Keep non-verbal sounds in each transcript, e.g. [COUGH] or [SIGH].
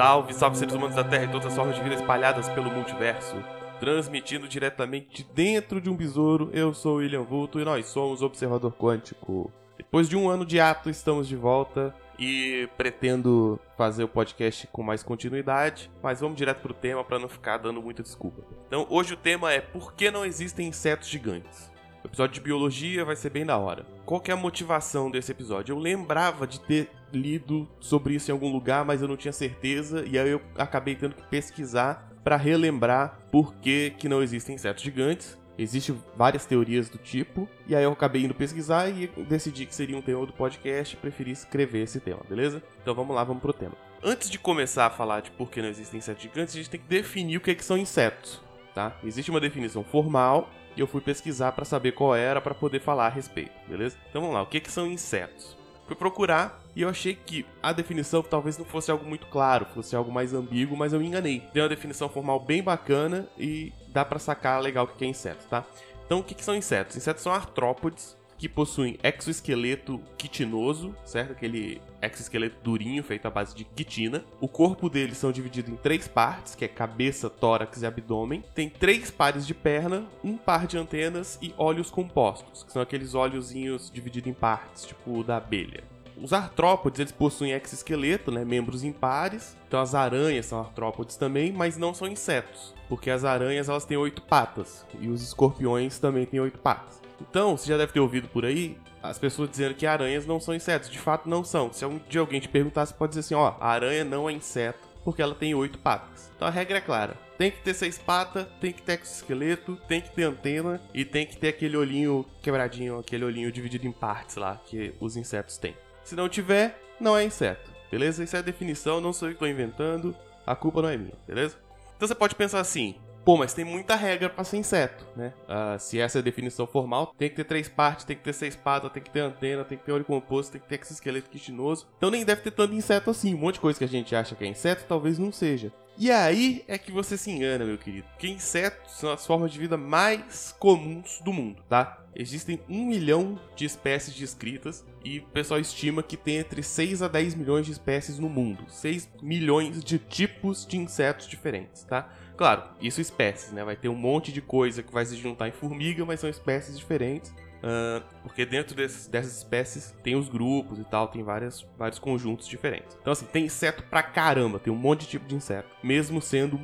Salve, salve seres humanos da Terra e todas as formas de vida espalhadas pelo multiverso. Transmitindo diretamente de dentro de um besouro, eu sou William Vulto e nós somos Observador Quântico. Depois de um ano de ato, estamos de volta e pretendo fazer o podcast com mais continuidade, mas vamos direto pro tema para não ficar dando muita desculpa. Então, hoje o tema é por que não existem insetos gigantes? O episódio de biologia vai ser bem da hora. Qual que é a motivação desse episódio? Eu lembrava de ter lido sobre isso em algum lugar, mas eu não tinha certeza e aí eu acabei tendo que pesquisar para relembrar por que, que não existem insetos gigantes. Existem várias teorias do tipo, e aí eu acabei indo pesquisar e decidi que seria um tema do podcast preferi escrever esse tema, beleza? Então vamos lá, vamos pro tema. Antes de começar a falar de por que não existem insetos gigantes, a gente tem que definir o que, é que são insetos, tá? Existe uma definição formal e eu fui pesquisar para saber qual era para poder falar a respeito, beleza? Então vamos lá, o que, é que são insetos? Fui procurar e eu achei que a definição talvez não fosse algo muito claro, fosse algo mais ambíguo, mas eu me enganei. Tem uma definição formal bem bacana e dá para sacar legal o que é inseto, tá? Então, o que, são insetos? Insetos são artrópodes que possuem exoesqueleto quitinoso, certo? Aquele exoesqueleto durinho feito à base de quitina. O corpo deles são dividido em três partes, que é cabeça, tórax e abdômen. Tem três pares de perna, um par de antenas e olhos compostos, que são aqueles olhozinhos divididos em partes, tipo o da abelha. Os artrópodes, eles possuem exoesqueleto, né, membros impares. Então as aranhas são artrópodes também, mas não são insetos, porque as aranhas elas têm oito patas e os escorpiões também têm oito patas. Então, você já deve ter ouvido por aí as pessoas dizendo que aranhas não são insetos. De fato, não são. Se um dia alguém te perguntar, você pode dizer assim: ó, a aranha não é inseto porque ela tem oito patas. Então a regra é clara: tem que ter seis patas, tem que ter esqueleto, tem que ter antena e tem que ter aquele olhinho quebradinho, aquele olhinho dividido em partes lá que os insetos têm. Se não tiver, não é inseto, beleza? Isso é a definição, não sou eu que estou inventando, a culpa não é minha, beleza? Então você pode pensar assim, Pô, mas tem muita regra para ser inseto, né? Uh, se essa é a definição formal, tem que ter três partes, tem que ter seis patas, tem que ter antena, tem que ter olho composto, tem que ter exoesqueleto quitinoso. Então nem deve ter tanto inseto assim. Um monte de coisa que a gente acha que é inseto, talvez não seja. E aí é que você se engana, meu querido. Porque insetos são as formas de vida mais comuns do mundo, tá? Existem um milhão de espécies descritas e o pessoal estima que tem entre 6 a 10 milhões de espécies no mundo. 6 milhões de tipos de insetos diferentes, tá? Claro, isso espécies, né? Vai ter um monte de coisa que vai se juntar em formiga, mas são espécies diferentes. Uh, porque dentro desses, dessas espécies tem os grupos e tal, tem várias, vários conjuntos diferentes. Então, assim, tem inseto pra caramba, tem um monte de tipo de inseto, mesmo sendo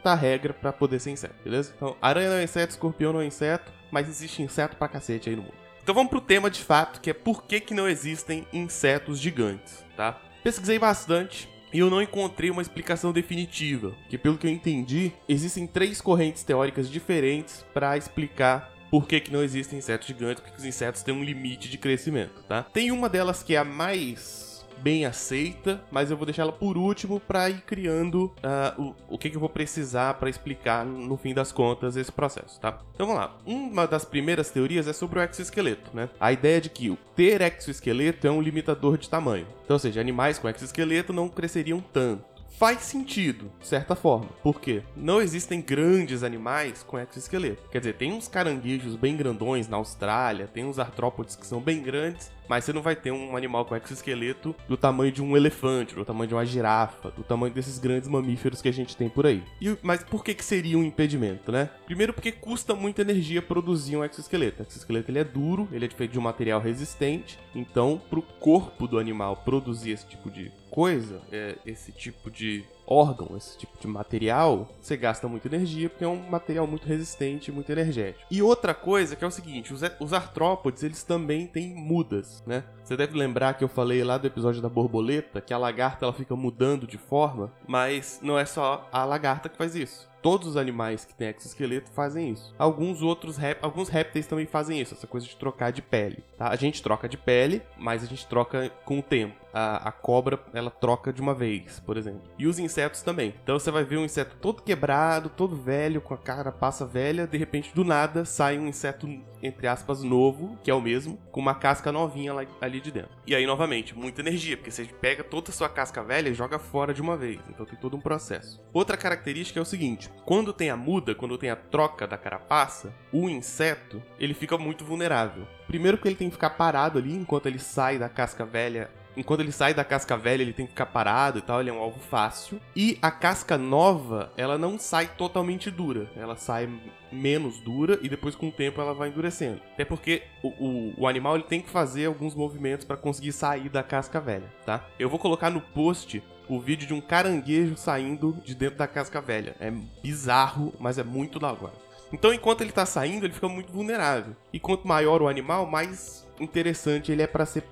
muita regra para poder ser inseto, beleza? Então, aranha não é inseto, escorpião não é inseto, mas existe inseto pra cacete aí no mundo. Então vamos pro tema de fato, que é por que, que não existem insetos gigantes, tá? Pesquisei bastante, e eu não encontrei uma explicação definitiva, que pelo que eu entendi, existem três correntes teóricas diferentes para explicar por que, que não existem insetos gigantes, porque os insetos têm um limite de crescimento, tá? Tem uma delas que é a mais bem aceita, mas eu vou deixá-la por último para ir criando uh, o, o que, que eu vou precisar para explicar no fim das contas esse processo, tá? Então vamos lá. Uma das primeiras teorias é sobre o exoesqueleto, né? A ideia de que o ter exoesqueleto é um limitador de tamanho. Então, ou seja, animais com exoesqueleto não cresceriam tanto faz sentido, de certa forma. Por quê? Não existem grandes animais com exoesqueleto. Quer dizer, tem uns caranguejos bem grandões na Austrália, tem uns artrópodes que são bem grandes, mas você não vai ter um animal com exoesqueleto do tamanho de um elefante, do tamanho de uma girafa, do tamanho desses grandes mamíferos que a gente tem por aí. E, mas por que, que seria um impedimento, né? Primeiro porque custa muita energia produzir um exoesqueleto. O exoesqueleto ele é duro, ele é feito de um material resistente, então para o corpo do animal produzir esse tipo de coisa, é, esse tipo de órgão, esse tipo de material, você gasta muita energia porque é um material muito resistente, muito energético. E outra coisa que é o seguinte, os, os artrópodes, eles também têm mudas, né? Você deve lembrar que eu falei lá do episódio da borboleta que a lagarta ela fica mudando de forma, mas não é só a lagarta que faz isso. Todos os animais que têm exoesqueleto fazem isso. Alguns outros rép alguns répteis também fazem isso, essa coisa de trocar de pele. Tá? A gente troca de pele, mas a gente troca com o tempo. A, a, cobra, ela troca de uma vez, por exemplo. E os insetos também. Então você vai ver um inseto todo quebrado, todo velho, com a cara passa velha, de repente, do nada, sai um inseto, entre aspas, novo, que é o mesmo, com uma casca novinha lá, ali de dentro. E aí, novamente, muita energia, porque você pega toda a sua casca velha e joga fora de uma vez. Então tem todo um processo. Outra característica é o seguinte: quando tem a muda, quando tem a troca da carapaça, o inseto ele fica muito vulnerável. Primeiro que ele tem que ficar parado ali enquanto ele sai da casca velha enquanto ele sai da casca velha, ele tem que ficar parado e tal, ele é um alvo fácil. E a casca nova, ela não sai totalmente dura, ela sai menos dura e depois com o tempo ela vai endurecendo. Até porque o, o, o animal ele tem que fazer alguns movimentos para conseguir sair da casca velha, tá? Eu vou colocar no post o vídeo de um caranguejo saindo de dentro da casca velha. É bizarro, mas é muito da hora. Então, enquanto ele tá saindo, ele fica muito vulnerável. E quanto maior o animal, mais interessante ele é para ser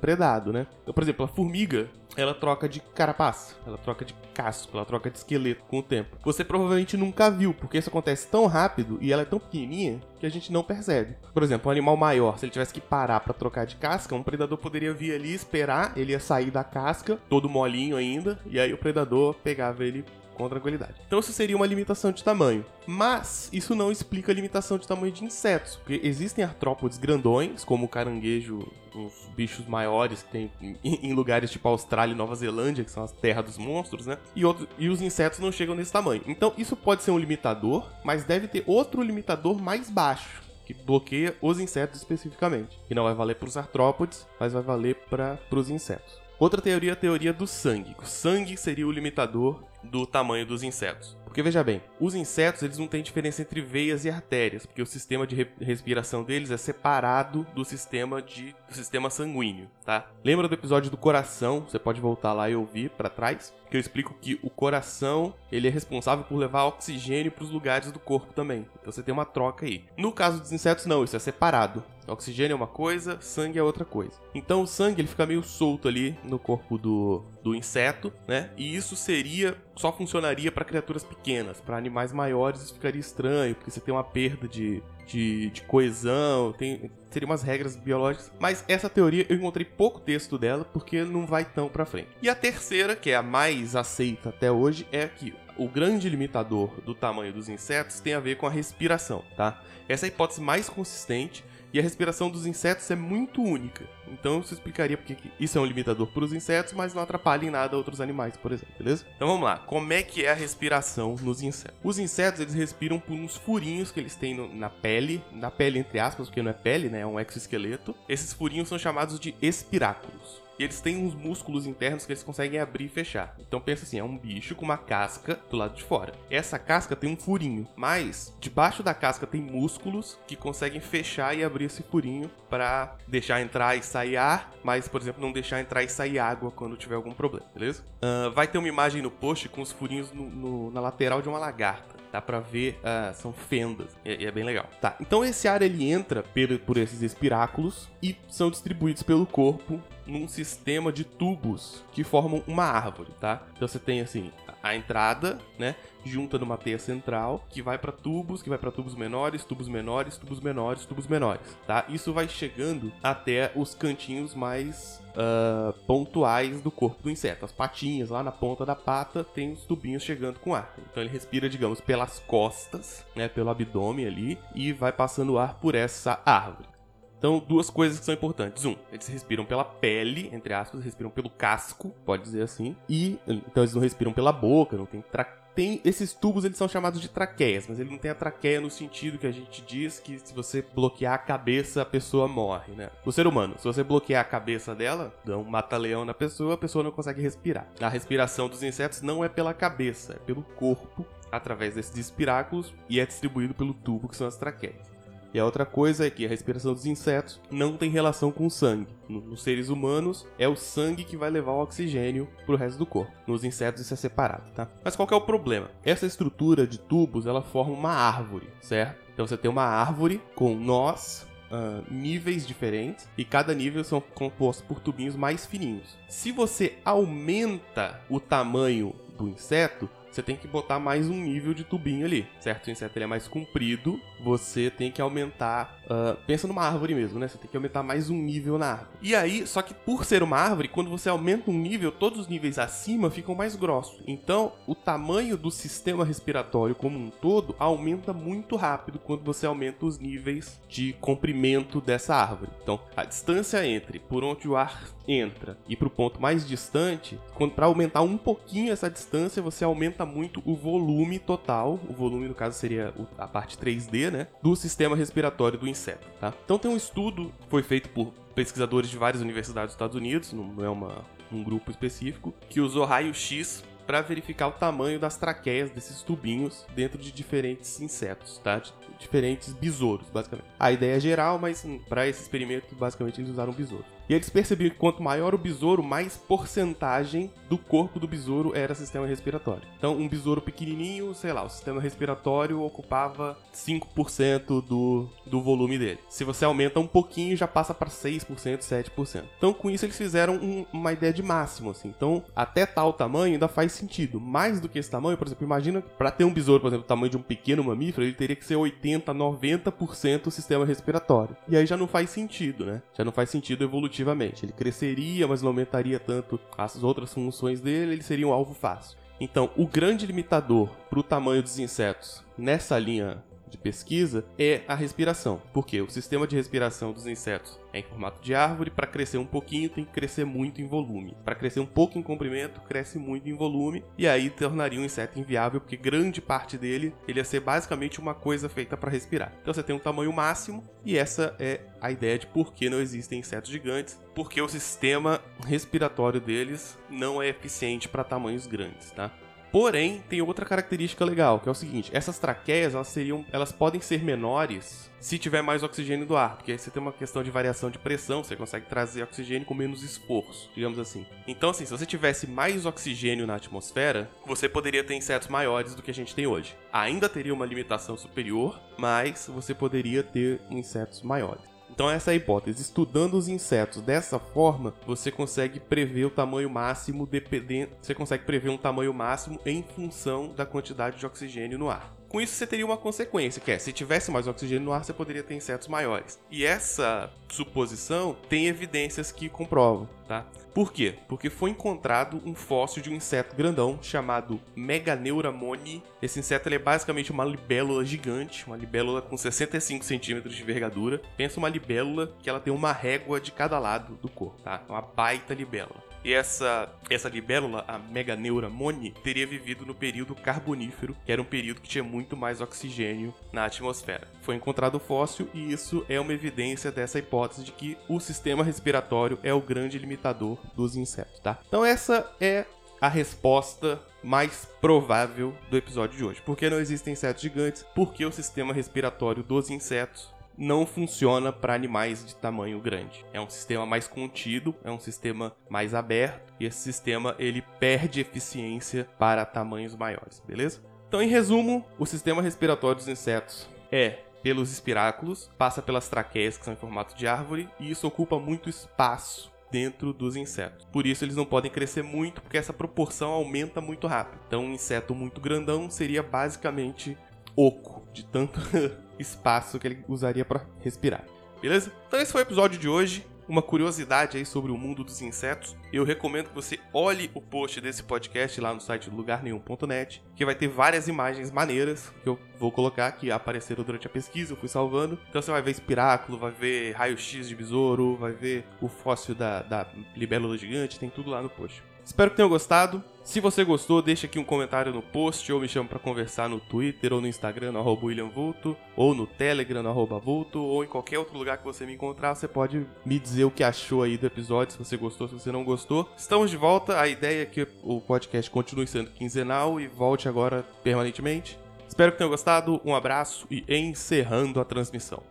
predado, né? Então, por exemplo, a formiga, ela troca de carapaça, ela troca de casco, ela troca de esqueleto com o tempo. Você provavelmente nunca viu, porque isso acontece tão rápido e ela é tão pequenininha que a gente não percebe. Por exemplo, um animal maior, se ele tivesse que parar para trocar de casca, um predador poderia vir ali esperar, ele ia sair da casca, todo molinho ainda, e aí o predador pegava ele com tranquilidade. Então isso seria uma limitação de tamanho. Mas isso não explica a limitação de tamanho de insetos, porque existem artrópodes grandões, como o caranguejo, uns bichos maiores que tem em lugares tipo Austrália e Nova Zelândia, que são as terras dos monstros, né? E, outro, e os insetos não chegam nesse tamanho. Então isso pode ser um limitador, mas deve ter outro limitador mais baixo que bloqueia os insetos especificamente. Que não vai valer para os artrópodes, mas vai valer para os insetos. Outra teoria é a teoria do sangue. O sangue seria o limitador do tamanho dos insetos. Porque veja bem, os insetos eles não têm diferença entre veias e artérias, porque o sistema de re respiração deles é separado do sistema de do sistema sanguíneo, tá? Lembra do episódio do coração? Você pode voltar lá e ouvir para trás, que eu explico que o coração ele é responsável por levar oxigênio para os lugares do corpo também. Então você tem uma troca aí. No caso dos insetos não, isso é separado. Oxigênio é uma coisa, sangue é outra coisa. Então o sangue ele fica meio solto ali no corpo do, do inseto, né? E isso seria só funcionaria para criaturas pequenas, para animais maiores isso ficaria estranho, porque você tem uma perda de, de, de coesão, tem seriam umas regras biológicas, mas essa teoria eu encontrei pouco texto dela porque não vai tão para frente. E a terceira, que é a mais aceita até hoje, é que o grande limitador do tamanho dos insetos tem a ver com a respiração, tá? Essa é a hipótese mais consistente e a respiração dos insetos é muito única. Então isso explicaria porque isso é um limitador para os insetos, mas não atrapalha em nada outros animais, por exemplo, beleza? Então vamos lá. Como é que é a respiração nos insetos? Os insetos eles respiram por uns furinhos que eles têm no, na pele, na pele entre aspas, porque não é pele, né? É um exoesqueleto. Esses furinhos são chamados de espiráculos. E eles têm uns músculos internos que eles conseguem abrir e fechar. Então pensa assim, é um bicho com uma casca do lado de fora. Essa casca tem um furinho, mas debaixo da casca tem músculos que conseguem fechar e abrir esse furinho para deixar entrar e sair ar, mas por exemplo não deixar entrar e sair água quando tiver algum problema, beleza? Uh, vai ter uma imagem no post com os furinhos no, no, na lateral de uma lagarta. Dá pra ver, uh, são fendas, e, e, é bem legal. Tá, então esse ar ele entra por esses espiráculos e são distribuídos pelo corpo num sistema de tubos que formam uma árvore, tá? Então você tem assim a entrada, né, junta numa teia central que vai para tubos, que vai para tubos menores, tubos menores, tubos menores, tubos menores, tá? Isso vai chegando até os cantinhos mais uh, pontuais do corpo do inseto. As patinhas lá na ponta da pata tem os tubinhos chegando com ar. Então ele respira, digamos, pelas costas, né, pelo abdômen ali e vai passando ar por essa árvore. Então, duas coisas que são importantes. Um, eles respiram pela pele, entre aspas, respiram pelo casco, pode dizer assim. E, então, eles não respiram pela boca, não tem tra tem esses tubos eles são chamados de traqueias, mas ele não tem a traqueia no sentido que a gente diz que se você bloquear a cabeça a pessoa morre, né? O ser humano, se você bloquear a cabeça dela, dá um mata-leão na pessoa, a pessoa não consegue respirar. A respiração dos insetos não é pela cabeça, é pelo corpo através desses espiráculos e é distribuído pelo tubo que são as traqueias. E a outra coisa é que a respiração dos insetos não tem relação com o sangue. Nos seres humanos, é o sangue que vai levar o oxigênio pro resto do corpo. Nos insetos isso é separado, tá? Mas qual é o problema? Essa estrutura de tubos, ela forma uma árvore, certo? Então você tem uma árvore com nós, Uh, níveis diferentes e cada nível são compostos por tubinhos mais fininhos. Se você aumenta o tamanho do inseto, você tem que botar mais um nível de tubinho ali, certo? O inseto ele é mais comprido, você tem que aumentar. Uh, pensa numa árvore mesmo, né? Você tem que aumentar mais um nível na árvore. E aí, só que por ser uma árvore, quando você aumenta um nível, todos os níveis acima ficam mais grossos. Então, o tamanho do sistema respiratório como um todo aumenta muito rápido quando você aumenta os níveis de comprimento dessa árvore. Então, a distância entre por onde o ar entra e para o ponto mais distante, para aumentar um pouquinho essa distância, você aumenta muito o volume total. O volume, no caso, seria a parte 3D, né? Do sistema respiratório do inseto, tá? Então tem um estudo que foi feito por pesquisadores de várias universidades dos Estados Unidos, não é uma, um grupo específico, que usou raio-x para verificar o tamanho das traqueias desses tubinhos dentro de diferentes insetos, tá? De diferentes besouros, basicamente. A ideia é geral, mas hum, para esse experimento, basicamente eles usaram besouro. E eles percebiam que quanto maior o besouro, mais porcentagem do corpo do besouro era sistema respiratório. Então, um besouro pequenininho, sei lá, o sistema respiratório ocupava 5% do, do volume dele. Se você aumenta um pouquinho, já passa para 6%, 7%. Então, com isso, eles fizeram um, uma ideia de máximo, assim. Então, até tal tamanho ainda faz sentido. Mais do que esse tamanho, por exemplo, imagina para ter um besouro, por exemplo, do tamanho de um pequeno mamífero, ele teria que ser 80, 90% o sistema respiratório. E aí já não faz sentido, né? Já não faz sentido evolutivo evolutivamente. Ele cresceria, mas não aumentaria tanto as outras funções dele, ele seria um alvo fácil. Então, o grande limitador para o tamanho dos insetos nessa linha de pesquisa é a respiração. Porque o sistema de respiração dos insetos é em formato de árvore, para crescer um pouquinho tem que crescer muito em volume. Para crescer um pouco em comprimento, cresce muito em volume e aí tornaria um inseto inviável, porque grande parte dele ele ia ser basicamente uma coisa feita para respirar. Então você tem um tamanho máximo e essa é a ideia de por que não existem insetos gigantes, porque o sistema respiratório deles não é eficiente para tamanhos grandes, tá? Porém, tem outra característica legal, que é o seguinte: essas traqueias elas seriam, elas podem ser menores se tiver mais oxigênio do ar, porque aí você tem uma questão de variação de pressão, você consegue trazer oxigênio com menos esforço, digamos assim. Então, assim, se você tivesse mais oxigênio na atmosfera, você poderia ter insetos maiores do que a gente tem hoje. Ainda teria uma limitação superior, mas você poderia ter insetos maiores. Então essa é a hipótese. Estudando os insetos dessa forma, você consegue prever o tamanho máximo dependendo, você consegue prever um tamanho máximo em função da quantidade de oxigênio no ar. Com isso, você teria uma consequência, que é, se tivesse mais oxigênio no ar, você poderia ter insetos maiores. E essa suposição tem evidências que comprovam, tá? Por quê? Porque foi encontrado um fóssil de um inseto grandão chamado Meganeuramone. Esse inseto é basicamente uma libélula gigante, uma libélula com 65 centímetros de envergadura. Pensa uma libélula que ela tem uma régua de cada lado do corpo, tá? Uma baita libélula. E essa, essa libélula, a Meganeura moni, teria vivido no período carbonífero, que era um período que tinha muito mais oxigênio na atmosfera. Foi encontrado fóssil e isso é uma evidência dessa hipótese de que o sistema respiratório é o grande limitador dos insetos, tá? Então essa é a resposta mais provável do episódio de hoje. Por que não existem insetos gigantes? Porque o sistema respiratório dos insetos não funciona para animais de tamanho grande. É um sistema mais contido, é um sistema mais aberto e esse sistema ele perde eficiência para tamanhos maiores, beleza? Então, em resumo, o sistema respiratório dos insetos é pelos espiráculos, passa pelas traqueias que são em formato de árvore e isso ocupa muito espaço dentro dos insetos. Por isso eles não podem crescer muito, porque essa proporção aumenta muito rápido. Então um inseto muito grandão seria basicamente oco, de tanto [LAUGHS] espaço que ele usaria para respirar. Beleza? Então esse foi o episódio de hoje. Uma curiosidade aí sobre o mundo dos insetos. Eu recomendo que você olhe o post desse podcast lá no site lugarnenhum.net, que vai ter várias imagens maneiras que eu vou colocar que apareceram durante a pesquisa, eu fui salvando. Então você vai ver espiráculo, vai ver raio-x de besouro, vai ver o fóssil da, da libélula gigante, tem tudo lá no post. Espero que tenham gostado. Se você gostou, deixa aqui um comentário no post ou me chama para conversar no Twitter ou no Instagram no arroba William Vulto, ou no Telegram no arroba Vulto, ou em qualquer outro lugar que você me encontrar, você pode me dizer o que achou aí do episódio, se você gostou, se você não gostou. Estamos de volta, a ideia é que o podcast continue sendo quinzenal e volte agora permanentemente. Espero que tenham gostado, um abraço e encerrando a transmissão.